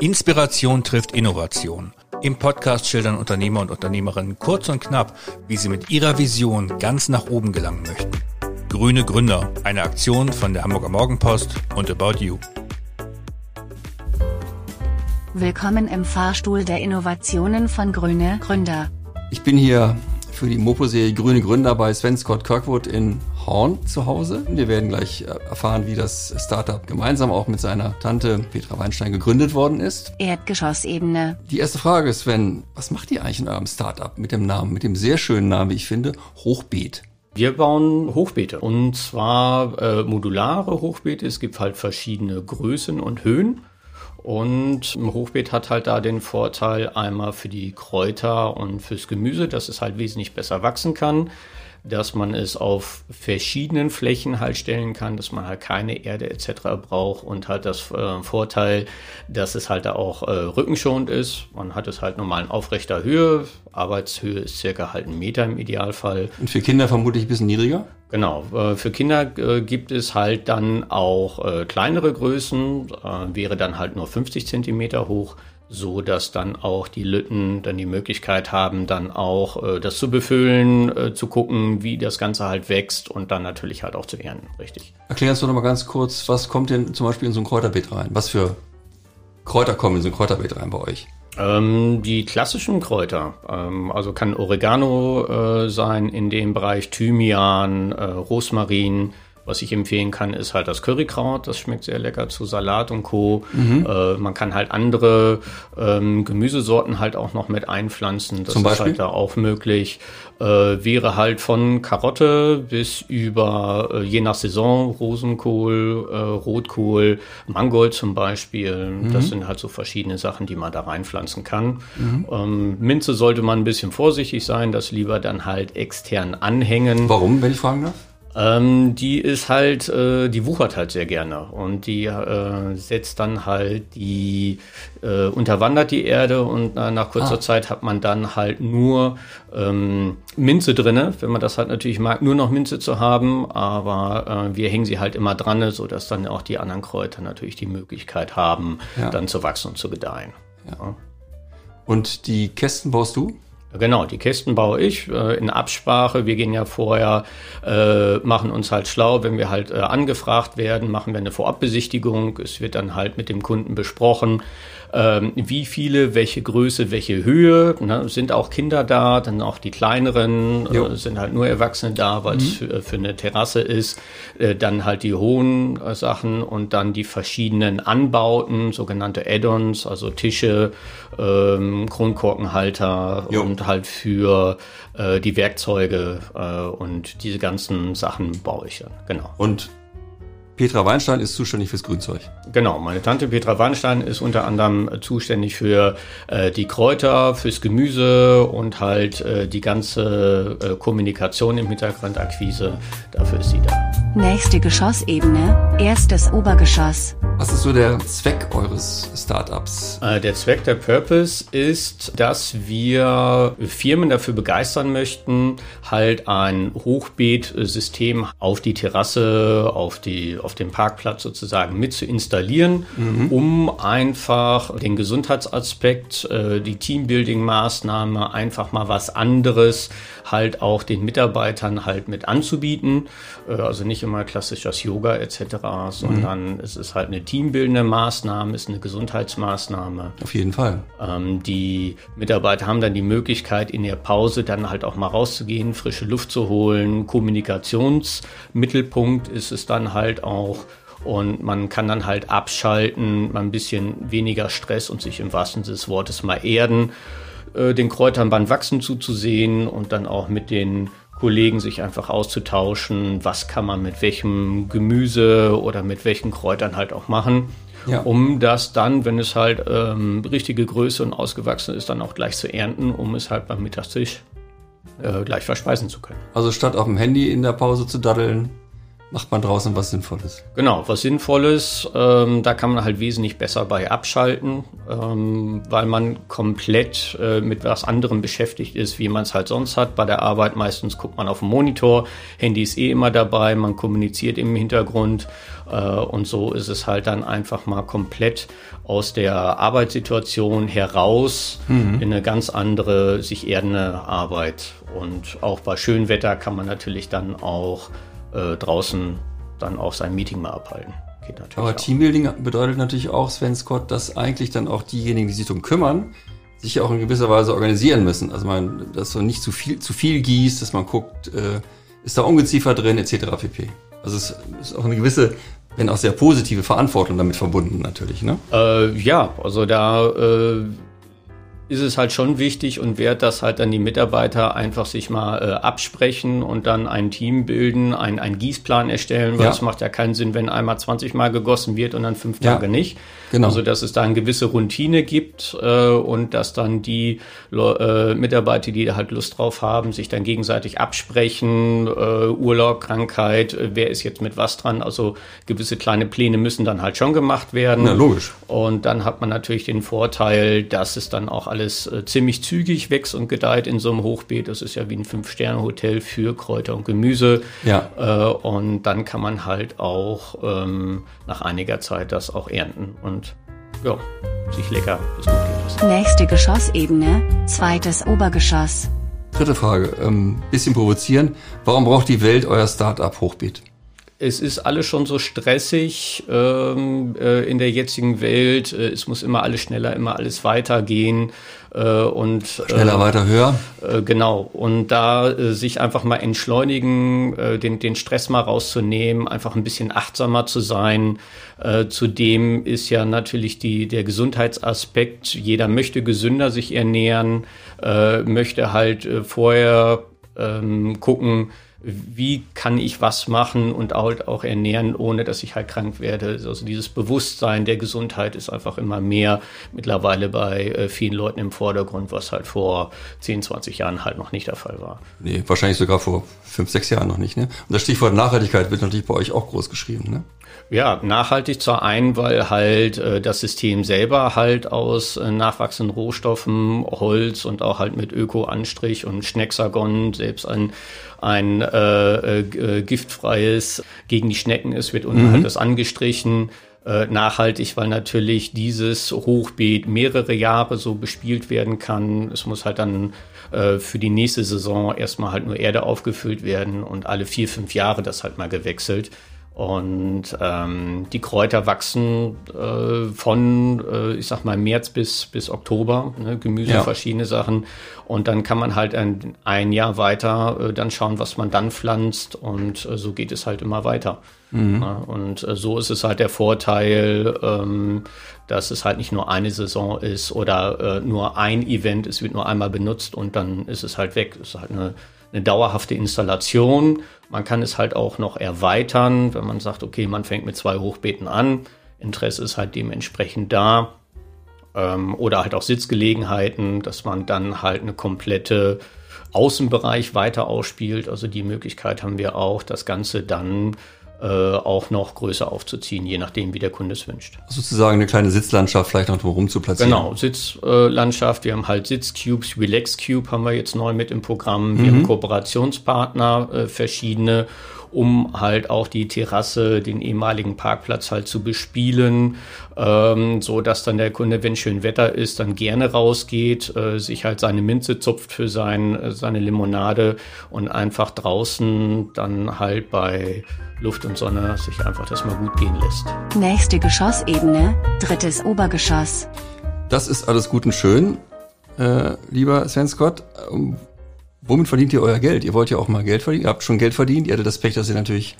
Inspiration trifft Innovation. Im Podcast schildern Unternehmer und Unternehmerinnen kurz und knapp, wie sie mit ihrer Vision ganz nach oben gelangen möchten. Grüne Gründer, eine Aktion von der Hamburger Morgenpost und About You. Willkommen im Fahrstuhl der Innovationen von Grüne Gründer. Ich bin hier für die Mopo-Serie Grüne Gründer bei Sven Scott Kirkwood in Horn zu Hause. Wir werden gleich äh, erfahren, wie das Startup gemeinsam auch mit seiner Tante Petra Weinstein gegründet worden ist. Erdgeschossebene. Die erste Frage, Sven, was macht ihr eigentlich in eurem Startup mit dem Namen, mit dem sehr schönen Namen, wie ich finde, Hochbeet? Wir bauen Hochbeete und zwar äh, modulare Hochbeete. Es gibt halt verschiedene Größen und Höhen. Und ein Hochbeet hat halt da den Vorteil einmal für die Kräuter und fürs Gemüse, dass es halt wesentlich besser wachsen kann dass man es auf verschiedenen Flächen halt stellen kann, dass man halt keine Erde etc. braucht und halt das äh, Vorteil, dass es halt auch äh, rückenschonend ist. Man hat es halt normal in aufrechter Höhe. Arbeitshöhe ist circa halt ein Meter im Idealfall. Und für Kinder vermutlich ein bisschen niedriger? Genau. Äh, für Kinder äh, gibt es halt dann auch äh, kleinere Größen, wäre dann halt nur 50 Zentimeter hoch so dass dann auch die Lütten dann die Möglichkeit haben, dann auch äh, das zu befüllen, äh, zu gucken, wie das Ganze halt wächst und dann natürlich halt auch zu ernten, richtig. Erklärst du noch mal ganz kurz, was kommt denn zum Beispiel in so ein Kräuterbeet rein? Was für Kräuter kommen in so ein Kräuterbeet rein bei euch? Ähm, die klassischen Kräuter, ähm, also kann Oregano äh, sein in dem Bereich, Thymian, äh, Rosmarin, was ich empfehlen kann, ist halt das Currykraut. Das schmeckt sehr lecker zu Salat und Co. Mhm. Äh, man kann halt andere ähm, Gemüsesorten halt auch noch mit einpflanzen. Das Zum Beispiel? ist halt da auch möglich. Äh, wäre halt von Karotte bis über, äh, je nach Saison, Rosenkohl, äh, Rotkohl, Mangold zum Beispiel. Mhm. Das sind halt so verschiedene Sachen, die man da reinpflanzen kann. Mhm. Ähm, Minze sollte man ein bisschen vorsichtig sein, das lieber dann halt extern anhängen. Warum, wenn ich fragen darf? Ähm, die ist halt, äh, die wuchert halt sehr gerne und die äh, setzt dann halt die, äh, unterwandert die Erde und nach kurzer ah. Zeit hat man dann halt nur ähm, Minze drinne, wenn man das halt natürlich mag, nur noch Minze zu haben, aber äh, wir hängen sie halt immer dran, so dass dann auch die anderen Kräuter natürlich die Möglichkeit haben, ja. dann zu wachsen und zu gedeihen. Ja. Ja. Und die Kästen baust du? Genau, die Kästen baue ich äh, in Absprache. Wir gehen ja vorher, äh, machen uns halt schlau, wenn wir halt äh, angefragt werden, machen wir eine Vorabbesichtigung. Es wird dann halt mit dem Kunden besprochen, ähm, wie viele, welche Größe, welche Höhe. Ne? Sind auch Kinder da, dann auch die kleineren, äh, sind halt nur Erwachsene da, weil es mhm. für, für, eine Terrasse ist. Äh, dann halt die hohen äh, Sachen und dann die verschiedenen Anbauten, sogenannte Add-ons, also Tische, ähm, Kronkorkenhalter jo. und halt für äh, die Werkzeuge äh, und diese ganzen Sachen baue ich dann. Genau. Und Petra Weinstein ist zuständig fürs Grünzeug. Genau, meine Tante Petra Weinstein ist unter anderem zuständig für äh, die Kräuter, fürs Gemüse und halt äh, die ganze äh, Kommunikation im Hintergrund, Akquise. Dafür ist sie da. Nächste Geschossebene, erstes Obergeschoss. Was ist so der Zweck eures Startups? Äh, der Zweck der Purpose ist, dass wir Firmen dafür begeistern möchten, halt ein Hochbeetsystem auf die Terrasse, auf die auf dem Parkplatz sozusagen mit zu installieren, mhm. um einfach den Gesundheitsaspekt, äh, die Teambuilding-Maßnahme, einfach mal was anderes halt auch den Mitarbeitern halt mit anzubieten. Äh, also nicht immer klassisch das Yoga etc., sondern mhm. es ist halt eine teambildende Maßnahme, ist eine Gesundheitsmaßnahme. Auf jeden Fall. Ähm, die Mitarbeiter haben dann die Möglichkeit, in der Pause dann halt auch mal rauszugehen, frische Luft zu holen. Kommunikationsmittelpunkt ist es dann halt auch auch. Und man kann dann halt abschalten, mal ein bisschen weniger Stress und sich im wahrsten Sinne des Wortes mal erden, äh, den Kräutern beim Wachsen zuzusehen und dann auch mit den Kollegen sich einfach auszutauschen, was kann man mit welchem Gemüse oder mit welchen Kräutern halt auch machen. Ja. um das dann, wenn es halt ähm, richtige Größe und ausgewachsen ist, dann auch gleich zu ernten, um es halt beim Mittagstisch äh, gleich verspeisen zu können. Also statt auf dem Handy in der Pause zu daddeln, macht man draußen was Sinnvolles. Genau, was Sinnvolles. Ähm, da kann man halt wesentlich besser bei abschalten, ähm, weil man komplett äh, mit was anderem beschäftigt ist, wie man es halt sonst hat. Bei der Arbeit meistens guckt man auf den Monitor, Handy ist eh immer dabei, man kommuniziert im Hintergrund äh, und so ist es halt dann einfach mal komplett aus der Arbeitssituation heraus mhm. in eine ganz andere, sich erdende Arbeit. Und auch bei schönem Wetter kann man natürlich dann auch äh, draußen dann auch sein Meeting mal abhalten. Geht natürlich Aber auch. Teambuilding bedeutet natürlich auch, Sven Scott, dass eigentlich dann auch diejenigen, die sich darum kümmern, sich auch in gewisser Weise organisieren müssen. Also man, dass man nicht zu viel, zu viel gießt, dass man guckt, äh, ist da Ungeziefer drin, etc. pp. Also es ist auch eine gewisse, wenn auch sehr positive Verantwortung damit verbunden natürlich. Ne? Äh, ja, also da äh, ist es halt schon wichtig und wert, dass halt dann die Mitarbeiter einfach sich mal äh, absprechen und dann ein Team bilden, ein, einen Gießplan erstellen, weil es macht ja keinen Sinn, wenn einmal 20 Mal gegossen wird und dann fünf ja. Tage nicht. Genau. Also dass es da eine gewisse Routine gibt äh, und dass dann die äh, Mitarbeiter, die da halt Lust drauf haben, sich dann gegenseitig absprechen, äh, Urlaub, Krankheit, äh, wer ist jetzt mit was dran. Also gewisse kleine Pläne müssen dann halt schon gemacht werden. Ja, logisch. Und dann hat man natürlich den Vorteil, dass es dann auch alles äh, ziemlich zügig wächst und gedeiht in so einem Hochbeet. Das ist ja wie ein Fünf-Sterne-Hotel für Kräuter und Gemüse. Ja. Äh, und dann kann man halt auch ähm, nach einiger Zeit das auch ernten und ja, sich lecker bis gut geht. Nächste Geschossebene, zweites Obergeschoss. Dritte Frage, ähm, bisschen provozieren. Warum braucht die Welt euer Start-up-Hochbeet? Es ist alles schon so stressig ähm, äh, in der jetzigen Welt. Äh, es muss immer alles schneller, immer alles weitergehen. Äh, und, schneller, äh, weiter, höher. Äh, genau. Und da äh, sich einfach mal entschleunigen, den, den Stress mal rauszunehmen, einfach ein bisschen achtsamer zu sein. Zudem ist ja natürlich die, der Gesundheitsaspekt. Jeder möchte gesünder sich ernähren, äh, möchte halt vorher ähm, gucken, wie kann ich was machen und halt auch ernähren, ohne dass ich halt krank werde. Also dieses Bewusstsein der Gesundheit ist einfach immer mehr mittlerweile bei äh, vielen Leuten im Vordergrund, was halt vor 10, 20 Jahren halt noch nicht der Fall war. Nee, wahrscheinlich sogar vor 5, 6 Jahren noch nicht. Ne? Und das Stichwort Nachhaltigkeit wird natürlich bei euch auch groß geschrieben. Ne? Ja, nachhaltig zwar ein, weil halt äh, das System selber halt aus äh, nachwachsenden Rohstoffen, Holz und auch halt mit Öko-Anstrich und Schnecksagon selbst ein, ein äh, äh, giftfreies gegen die Schnecken ist, wird unten mhm. halt das angestrichen. Äh, nachhaltig, weil natürlich dieses Hochbeet mehrere Jahre so bespielt werden kann. Es muss halt dann äh, für die nächste Saison erstmal halt nur Erde aufgefüllt werden und alle vier, fünf Jahre das halt mal gewechselt. Und ähm, die Kräuter wachsen äh, von, äh, ich sag mal, März bis, bis Oktober, ne? Gemüse, ja. verschiedene Sachen. Und dann kann man halt ein, ein Jahr weiter äh, dann schauen, was man dann pflanzt. Und äh, so geht es halt immer weiter. Mhm. Ja, und äh, so ist es halt der Vorteil, ähm, dass es halt nicht nur eine Saison ist oder äh, nur ein Event, es wird nur einmal benutzt und dann ist es halt weg. Es ist halt eine eine dauerhafte Installation. Man kann es halt auch noch erweitern, wenn man sagt, okay, man fängt mit zwei Hochbeeten an. Interesse ist halt dementsprechend da. Ähm, oder halt auch Sitzgelegenheiten, dass man dann halt eine komplette Außenbereich weiter ausspielt. Also die Möglichkeit haben wir auch, das Ganze dann auch noch größer aufzuziehen, je nachdem, wie der Kunde es wünscht. Sozusagen eine kleine Sitzlandschaft vielleicht noch drumherum zu platzieren. Genau, Sitzlandschaft. wir haben halt Sitzcubes, Relax Cube haben wir jetzt neu mit im Programm. Wir mhm. haben Kooperationspartner, äh, verschiedene um halt auch die Terrasse, den ehemaligen Parkplatz halt zu bespielen, ähm, so dass dann der Kunde, wenn schön Wetter ist, dann gerne rausgeht, äh, sich halt seine Minze zupft für sein, äh, seine Limonade und einfach draußen dann halt bei Luft und Sonne sich einfach das mal gut gehen lässt. Nächste Geschossebene, drittes Obergeschoss. Das ist alles gut und schön, äh, lieber Sven Scott. Womit verdient ihr euer Geld? Ihr wollt ja auch mal Geld verdienen. Ihr habt schon Geld verdient. Ihr hattet das Pech, dass ihr natürlich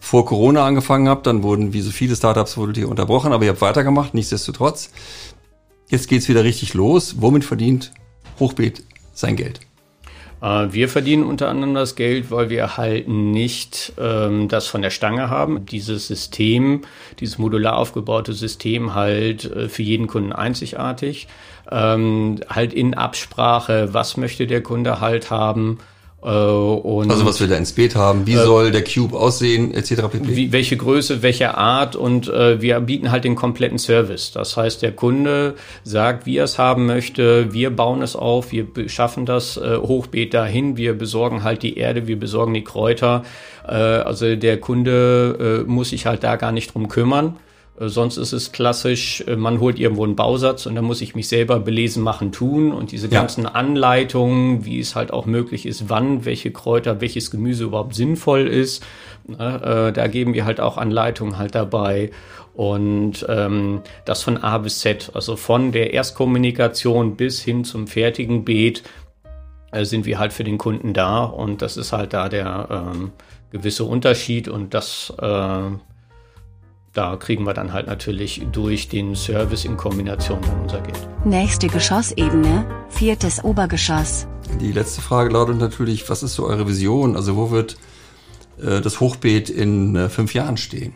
vor Corona angefangen habt. Dann wurden, wie so viele Startups, wurdet ihr unterbrochen, aber ihr habt weitergemacht, nichtsdestotrotz. Jetzt geht's wieder richtig los. Womit verdient Hochbeet sein Geld? Äh, wir verdienen unter anderem das Geld, weil wir halt nicht ähm, das von der Stange haben. Dieses System, dieses modular aufgebaute System halt äh, für jeden Kunden einzigartig. Ähm, halt in Absprache, was möchte der Kunde halt haben also was wir da ins Beet haben, wie äh, soll der Cube aussehen, etc. pp. Wie, welche Größe, welche Art und äh, wir bieten halt den kompletten Service. Das heißt, der Kunde sagt, wie er es haben möchte, wir bauen es auf, wir schaffen das äh, Hochbeet dahin, wir besorgen halt die Erde, wir besorgen die Kräuter. Äh, also der Kunde äh, muss sich halt da gar nicht drum kümmern. Äh, sonst ist es klassisch, äh, man holt irgendwo einen Bausatz und dann muss ich mich selber belesen machen, tun und diese ja. ganzen Anleitungen, wie es halt auch möglich ist, wann welche Kräuter, welches Gemüse überhaupt sinnvoll ist. Ne, äh, da geben wir halt auch Anleitungen halt dabei. Und ähm, das von A bis Z, also von der Erstkommunikation bis hin zum fertigen Beet, äh, sind wir halt für den Kunden da. Und das ist halt da der ähm, gewisse Unterschied und das äh, da kriegen wir dann halt natürlich durch den Service in Kombination dann unser Geld. Nächste Geschossebene, viertes Obergeschoss. Die letzte Frage lautet natürlich, was ist so eure Vision? Also wo wird äh, das Hochbeet in äh, fünf Jahren stehen?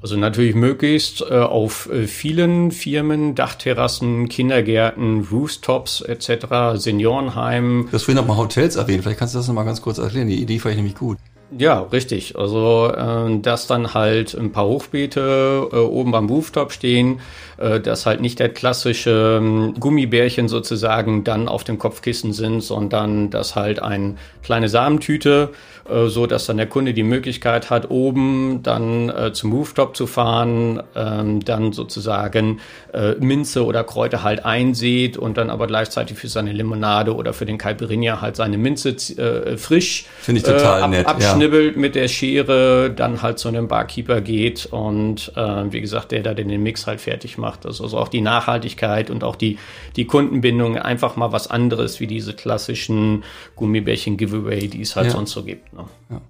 Also natürlich möglichst äh, auf äh, vielen Firmen, Dachterrassen, Kindergärten, Rooftops etc., Seniorenheimen. Du hast vorhin noch mal Hotels erwähnt, vielleicht kannst du das noch mal ganz kurz erklären. Die Idee fand ich nämlich gut. Ja, richtig. Also, äh, dass dann halt ein paar Hochbeete äh, oben beim Rooftop stehen, äh, dass halt nicht der klassische äh, Gummibärchen sozusagen dann auf dem Kopfkissen sind, sondern dass halt eine kleine Samentüte äh, so dass dann der Kunde die Möglichkeit hat, oben dann äh, zum Rooftop zu fahren, ähm, dann sozusagen äh, Minze oder Kräuter halt einsät und dann aber gleichzeitig für seine Limonade oder für den Caipirinha halt seine Minze äh, frisch ich total äh, nett, abschnibbelt ja. mit der Schere, dann halt zu einem Barkeeper geht und äh, wie gesagt, der da den Mix halt fertig macht. Also, also auch die Nachhaltigkeit und auch die, die Kundenbindung einfach mal was anderes wie diese klassischen Gummibärchen-Giveaway, die es halt ja. sonst so gibt. Ne? Ja.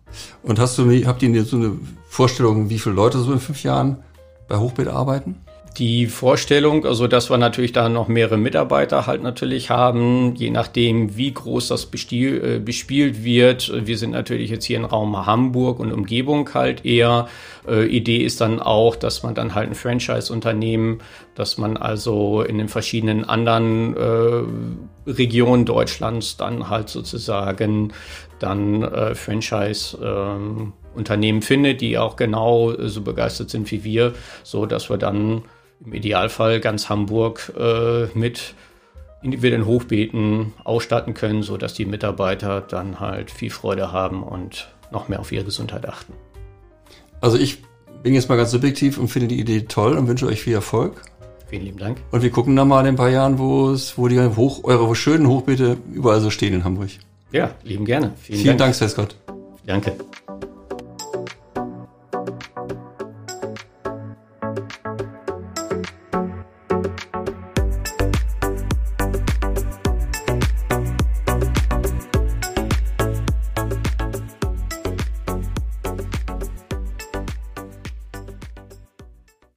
Und hast du, habt ihr so eine Vorstellung, wie viele Leute so in fünf Jahren bei Hochbeet arbeiten? Die Vorstellung, also dass wir natürlich da noch mehrere Mitarbeiter halt natürlich haben, je nachdem, wie groß das bestiel, äh, bespielt wird. Wir sind natürlich jetzt hier im Raum Hamburg und Umgebung halt eher. Äh, Idee ist dann auch, dass man dann halt ein Franchise-Unternehmen, dass man also in den verschiedenen anderen äh, Regionen Deutschlands dann halt sozusagen dann äh, Franchise ähm, Unternehmen findet, die auch genau so begeistert sind wie wir, so dass wir dann im Idealfall ganz Hamburg äh, mit individuellen Hochbeeten ausstatten können, so dass die Mitarbeiter dann halt viel Freude haben und noch mehr auf ihre Gesundheit achten. Also ich bin jetzt mal ganz subjektiv und finde die Idee toll und wünsche euch viel Erfolg. Vielen lieben Dank. Und wir gucken dann mal in ein paar Jahren, wo es, wo die hoch, eure schönen Hochbeete überall so stehen in Hamburg. Ja, lieben gerne. Vielen, Vielen Dank, Dank Scott. Danke.